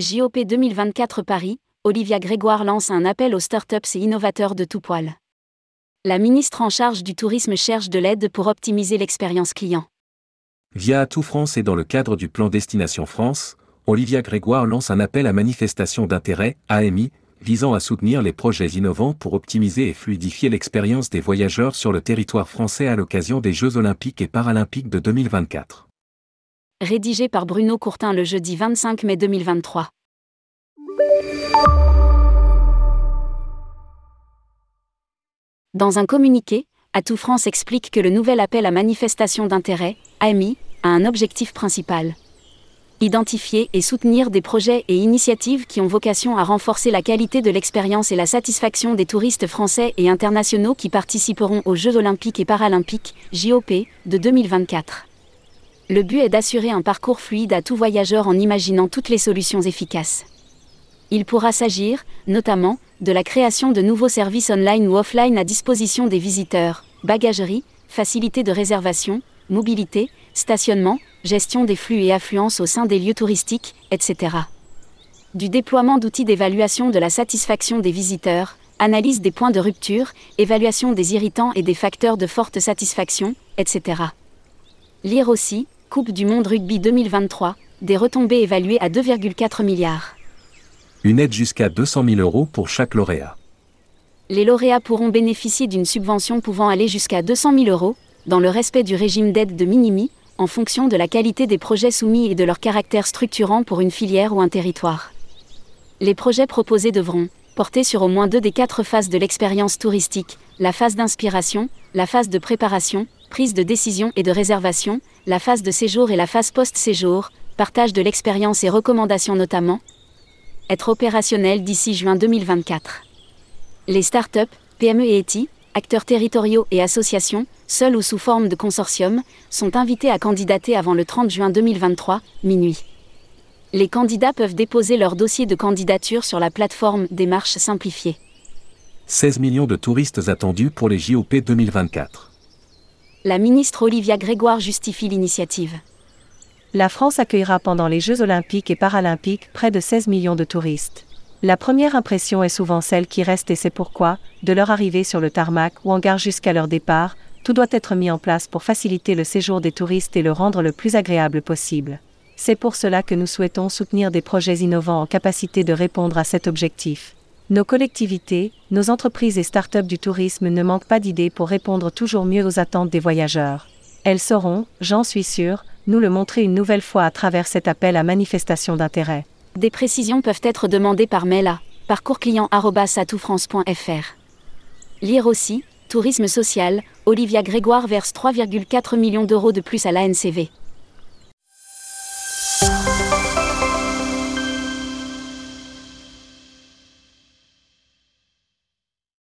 JOP 2024 Paris, Olivia Grégoire lance un appel aux startups et innovateurs de tout poil. La ministre en charge du tourisme cherche de l'aide pour optimiser l'expérience client. Via Atout France et dans le cadre du plan Destination France, Olivia Grégoire lance un appel à manifestation d'intérêt, AMI, visant à soutenir les projets innovants pour optimiser et fluidifier l'expérience des voyageurs sur le territoire français à l'occasion des Jeux olympiques et paralympiques de 2024. Rédigé par Bruno Courtin le jeudi 25 mai 2023. Dans un communiqué, Atout France explique que le nouvel appel à manifestation d'intérêt, AMI, a un objectif principal. Identifier et soutenir des projets et initiatives qui ont vocation à renforcer la qualité de l'expérience et la satisfaction des touristes français et internationaux qui participeront aux Jeux olympiques et paralympiques, JOP, de 2024. Le but est d'assurer un parcours fluide à tout voyageur en imaginant toutes les solutions efficaces. Il pourra s'agir, notamment, de la création de nouveaux services online ou offline à disposition des visiteurs, bagagerie, facilité de réservation, mobilité, stationnement, gestion des flux et affluence au sein des lieux touristiques, etc. Du déploiement d'outils d'évaluation de la satisfaction des visiteurs, analyse des points de rupture, évaluation des irritants et des facteurs de forte satisfaction, etc. Lire aussi, Coupe du Monde Rugby 2023, des retombées évaluées à 2,4 milliards. Une aide jusqu'à 200 000 euros pour chaque lauréat. Les lauréats pourront bénéficier d'une subvention pouvant aller jusqu'à 200 000 euros, dans le respect du régime d'aide de minimi, en fonction de la qualité des projets soumis et de leur caractère structurant pour une filière ou un territoire. Les projets proposés devront porter sur au moins deux des quatre phases de l'expérience touristique, la phase d'inspiration, la phase de préparation, prise de décision et de réservation, la phase de séjour et la phase post-séjour, partage de l'expérience et recommandations notamment, être opérationnel d'ici juin 2024. Les startups, PME et ETI, acteurs territoriaux et associations, seuls ou sous forme de consortium, sont invités à candidater avant le 30 juin 2023, minuit. Les candidats peuvent déposer leur dossier de candidature sur la plateforme Démarche simplifiée. 16 millions de touristes attendus pour les JOP 2024 la ministre Olivia Grégoire justifie l'initiative. La France accueillera pendant les Jeux olympiques et paralympiques près de 16 millions de touristes. La première impression est souvent celle qui reste et c'est pourquoi, de leur arrivée sur le tarmac ou en gare jusqu'à leur départ, tout doit être mis en place pour faciliter le séjour des touristes et le rendre le plus agréable possible. C'est pour cela que nous souhaitons soutenir des projets innovants en capacité de répondre à cet objectif. Nos collectivités, nos entreprises et start-up du tourisme ne manquent pas d'idées pour répondre toujours mieux aux attentes des voyageurs. Elles sauront, j'en suis sûr, nous le montrer une nouvelle fois à travers cet appel à manifestation d'intérêt. Des précisions peuvent être demandées par mail à parcoursclient.atoufrance.fr. Lire aussi, Tourisme social, Olivia Grégoire verse 3,4 millions d'euros de plus à l'ANCV.